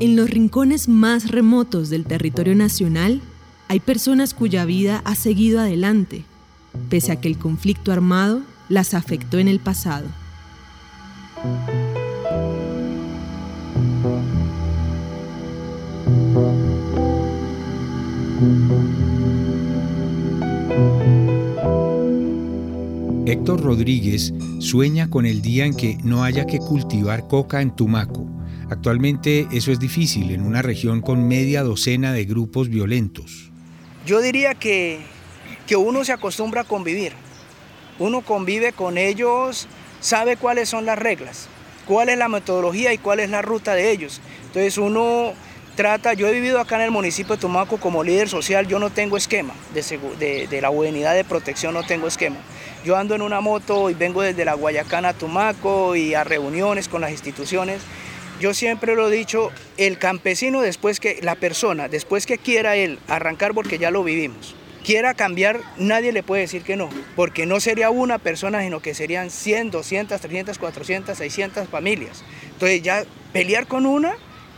En los rincones más remotos del territorio nacional hay personas cuya vida ha seguido adelante, pese a que el conflicto armado las afectó en el pasado. Héctor Rodríguez sueña con el día en que no haya que cultivar coca en Tumaco. Actualmente eso es difícil en una región con media docena de grupos violentos. Yo diría que, que uno se acostumbra a convivir. Uno convive con ellos, sabe cuáles son las reglas, cuál es la metodología y cuál es la ruta de ellos. Entonces uno trata, yo he vivido acá en el municipio de Tumaco como líder social, yo no tengo esquema de, de, la buenidad de protección, no tengo esquema. Yo ando en una moto y vengo desde la Guayacana a Tumaco y a reuniones con las instituciones. Yo siempre lo he dicho, el campesino después que, la persona, después que quiera él arrancar, porque ya lo vivimos, quiera cambiar, nadie le puede decir que no, porque no sería una persona, sino que serían 100, 200, 300, 400, 600 familias. Entonces ya pelear con una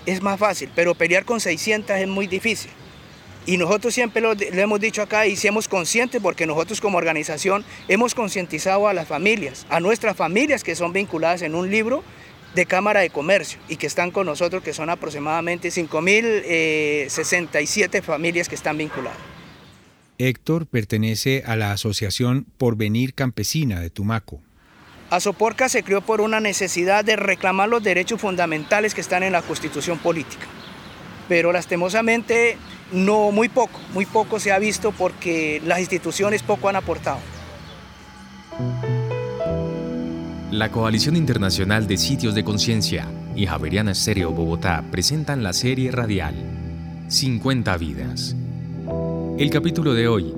es más fácil, pero pelear con 600 es muy difícil. Y nosotros siempre lo, hemos dicho acá y seamos conscientes porque nosotros como organización hemos concientizado a las familias, a nuestras familias que son vinculadas en un libro de Cámara de Comercio y que están con nosotros, que son aproximadamente 5.067 eh, familias que están vinculadas. Héctor pertenece a la Asociación Porvenir Campesina de Tumaco. Azoporca se creó por una necesidad de reclamar los derechos fundamentales que están en la constitución política. Pero lastimosamente no muy poco, muy poco se ha visto porque las instituciones poco han aportado. La Coalición Internacional de Sitios de Conciencia y Javeriana Estéreo Bogotá presentan la serie radial 50 vidas. El capítulo de hoy,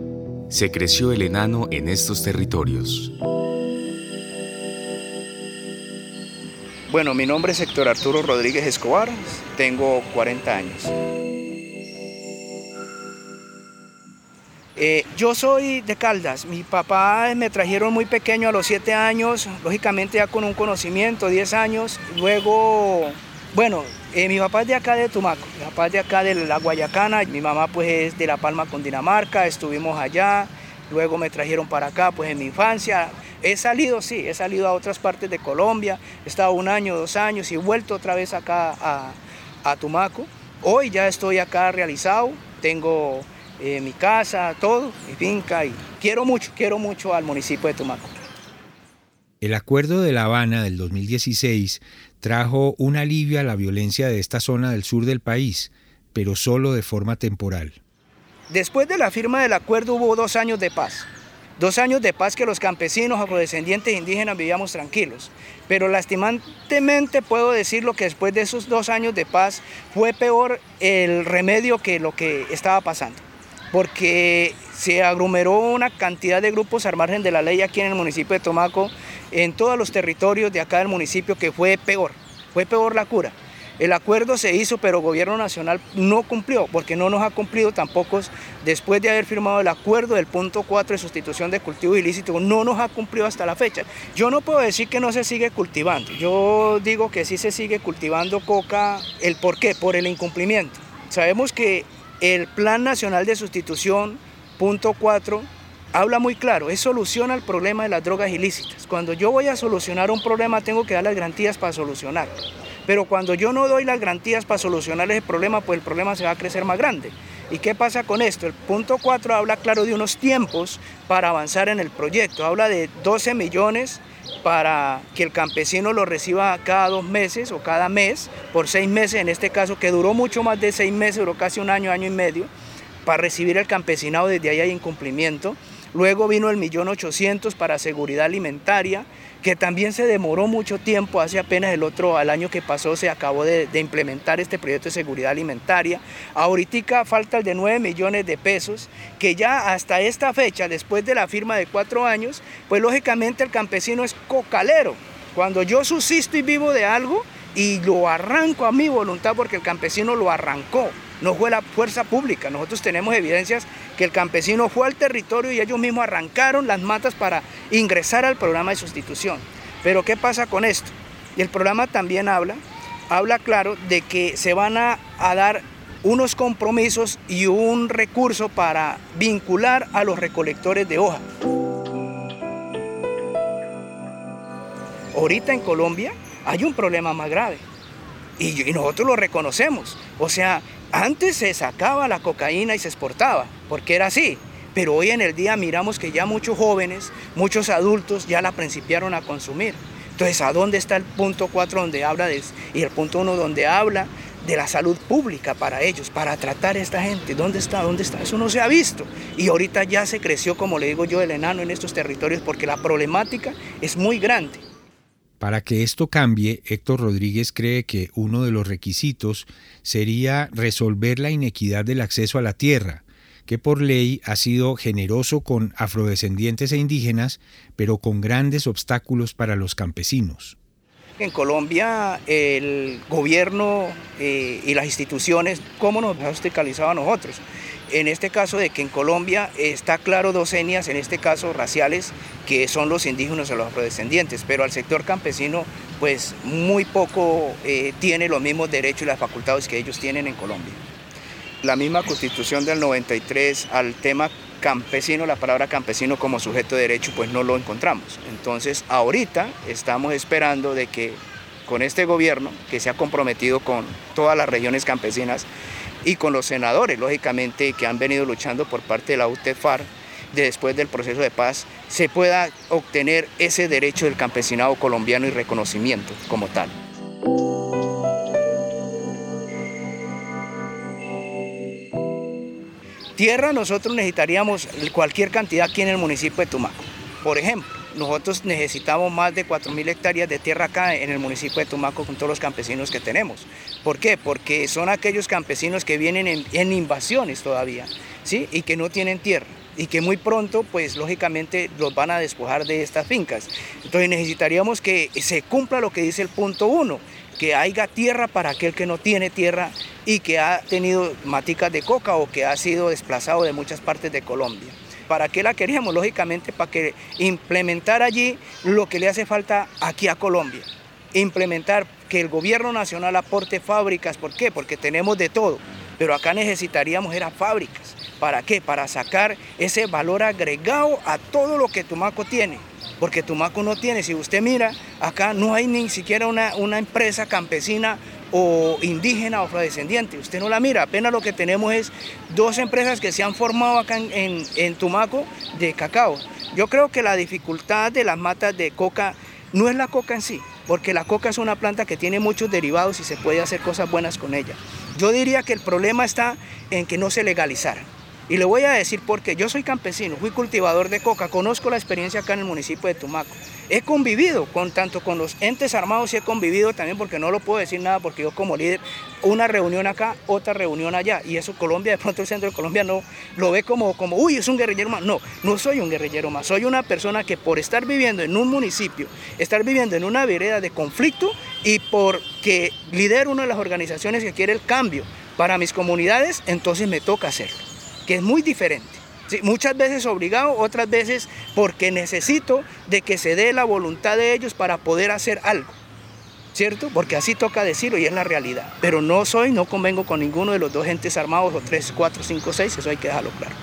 Se creció el enano en estos territorios. Bueno, mi nombre es Héctor Arturo Rodríguez Escobar, tengo 40 años. Eh, yo soy de Caldas, mi papá me trajeron muy pequeño a los 7 años, lógicamente ya con un conocimiento, 10 años, luego, bueno, eh, mi papá es de acá de Tumaco, mi papá es de acá de la Guayacana, mi mamá pues es de La Palma con Dinamarca, estuvimos allá, luego me trajeron para acá pues en mi infancia, He salido, sí, he salido a otras partes de Colombia, he estado un año, dos años y he vuelto otra vez acá a, Tumaco. Hoy ya estoy acá realizado, tengo eh, mi casa, todo, mi finca y quiero mucho, quiero mucho al municipio de Tumaco. El acuerdo de La Habana del 2016 trajo un alivio a la violencia de esta zona del sur del país, pero solo de forma temporal. Después de la firma del acuerdo hubo dos años de paz. Dos años de paz que los campesinos afrodescendientes indígenas vivíamos tranquilos. Pero lastimantemente puedo decirlo que después de esos dos años de paz fue peor el remedio que lo que estaba pasando. Porque se aglomeró una cantidad de grupos al margen de la ley aquí en el municipio de Tomaco, en todos los territorios de acá del municipio, que fue peor. Fue peor la cura. El acuerdo se hizo, pero el gobierno nacional no cumplió, porque no nos ha cumplido tampoco después de haber firmado el acuerdo del punto 4 de sustitución de cultivo ilícito, no nos ha cumplido hasta la fecha. Yo no puedo decir que no se sigue cultivando, yo digo que sí se sigue cultivando coca, ¿el por qué? Por el incumplimiento. Sabemos que el Plan Nacional de Sustitución, punto 4, habla muy claro, es solución al problema de las drogas ilícitas. Cuando yo voy a solucionar un problema tengo que dar las garantías para solucionarlo. Pero cuando yo no doy las garantías para solucionar ese problema, pues el problema se va a crecer más grande. ¿Y qué pasa con esto? El punto 4 habla claro de unos tiempos para avanzar en el proyecto. Habla de 12 millones para que el campesino lo reciba cada dos meses o cada mes, por seis meses, en este caso que duró mucho más de seis meses, duró casi un año, año y medio, para recibir el campesinado, desde ahí hay incumplimiento. Luego vino el millón ochocientos para seguridad alimentaria, que también se demoró mucho tiempo, hace apenas el otro, al año que pasó se acabó de, implementar este proyecto de seguridad alimentaria. Ahorita falta el de 9 millones de pesos, que ya hasta esta fecha, después de la firma de cuatro años, pues lógicamente el campesino es cocalero. Cuando yo subsisto y vivo de algo y lo arranco a mi voluntad porque el campesino lo arrancó, no fue la fuerza pública. Nosotros tenemos evidencias que el campesino fue al territorio y ellos mismos arrancaron las matas para ingresar al programa de sustitución. Pero ¿qué pasa con esto? Y el programa también habla habla claro de que se van a, a dar unos compromisos y un recurso para vincular a los recolectores de hoja. Ahorita en Colombia hay un problema más grave y, nosotros lo reconocemos. O sea, antes se sacaba la cocaína y se exportaba, porque era así. Pero hoy en el día miramos que ya muchos jóvenes, muchos adultos ya la principiaron a consumir. Entonces, ¿a dónde está el punto 4 donde habla de, y el punto 1 donde habla de la salud pública para ellos, para tratar a esta gente? ¿Dónde está? ¿Dónde está? Eso no se ha visto. Y ahorita ya se creció, como le digo yo, el enano en estos territorios porque la problemática es muy grande. Para que esto cambie, Héctor Rodríguez cree que uno de los requisitos sería resolver la inequidad del acceso a la tierra, que por ley ha sido generoso con afrodescendientes e indígenas, pero con grandes obstáculos para los campesinos. En Colombia el gobierno eh, y las instituciones, ¿cómo nos ha hospitalizado a nosotros? En este caso de que en Colombia está claro dos etnias, en este caso raciales, que son los indígenas o los afrodescendientes, pero al sector campesino pues muy poco eh, tiene los mismos derechos y las facultades que ellos tienen en Colombia. La misma constitución del 93 al tema campesino, la palabra campesino como sujeto de derecho, pues no lo encontramos. Entonces ahorita estamos esperando de que con este gobierno que se ha comprometido con todas las regiones campesinas y con los senadores, lógicamente, que han venido luchando por parte de la UTEFAR, después del proceso de paz, se pueda obtener ese derecho del campesinado colombiano y reconocimiento como tal. Tierra nosotros necesitaríamos cualquier cantidad aquí en el municipio de Tumaco. Por ejemplo, nosotros necesitamos más de 4.000 hectáreas de tierra acá en el municipio de Tumaco con todos los campesinos que tenemos. ¿Por qué? Porque son aquellos campesinos que vienen en, en invasiones todavía, ¿sí? Y que no tienen tierra y que muy pronto, pues lógicamente los van a despojar de estas fincas. Entonces necesitaríamos que se cumpla lo que dice el punto uno, que haya tierra para aquel que no tiene tierra y que ha tenido maticas de coca o que ha sido desplazado de muchas partes de Colombia. ¿Para qué la queríamos? Lógicamente para que implementar allí lo que le hace falta aquí a Colombia. Implementar que el gobierno nacional aporte fábricas. ¿Por qué? Porque tenemos de todo. Pero acá necesitaríamos era fábricas. ¿Para qué? Para sacar ese valor agregado a todo lo que Tumaco tiene. Porque Tumaco no tiene, si usted mira, acá no hay ni siquiera una, una empresa campesina o indígena o afrodescendiente. Usted no la mira, apenas lo que tenemos es dos empresas que se han formado acá en, en, Tumaco de cacao. Yo creo que la dificultad de las matas de coca no es la coca en sí, porque la coca es una planta que tiene muchos derivados y se puede hacer cosas buenas con ella. Yo diría que el problema está en que no se legalizara. Y le voy a decir porque yo soy campesino, fui cultivador de coca, conozco la experiencia acá en el municipio de Tumaco. He convivido con tanto con los entes armados y he convivido también porque no lo puedo decir nada porque yo como líder, una reunión acá, otra reunión allá. Y eso Colombia, de pronto el centro de Colombia no lo ve como, como uy, es un guerrillero más. No, no soy un guerrillero más. Soy una persona que por estar viviendo en un municipio, estar viviendo en una vereda de conflicto y porque lidero una de las organizaciones que quiere el cambio para mis comunidades, entonces me toca hacerlo que es muy diferente. muchas veces obligado, otras veces porque necesito de que se dé la voluntad de ellos para poder hacer algo. ¿Cierto? Porque así toca decirlo y es la realidad. Pero no soy, no convengo con ninguno de los dos entes armados, o tres, cuatro, cinco, seis, eso hay que dejarlo claro.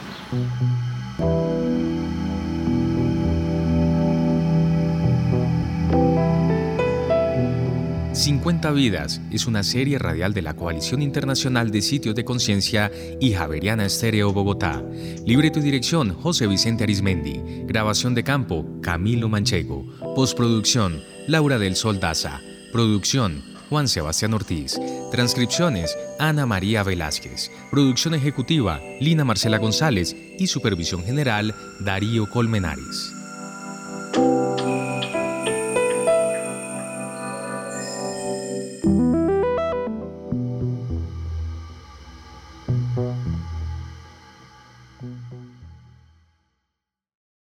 50 Vidas es una serie radial de la Coalición Internacional de Sitios de Conciencia y Javeriana Estéreo Bogotá. Libreto y dirección José Vicente Arismendi. Grabación de campo Camilo Manchego. Postproducción Laura del Sol Daza. Producción Juan Sebastián Ortiz. Transcripciones Ana María Velázquez. Producción ejecutiva Lina Marcela González y supervisión general Darío Colmenares.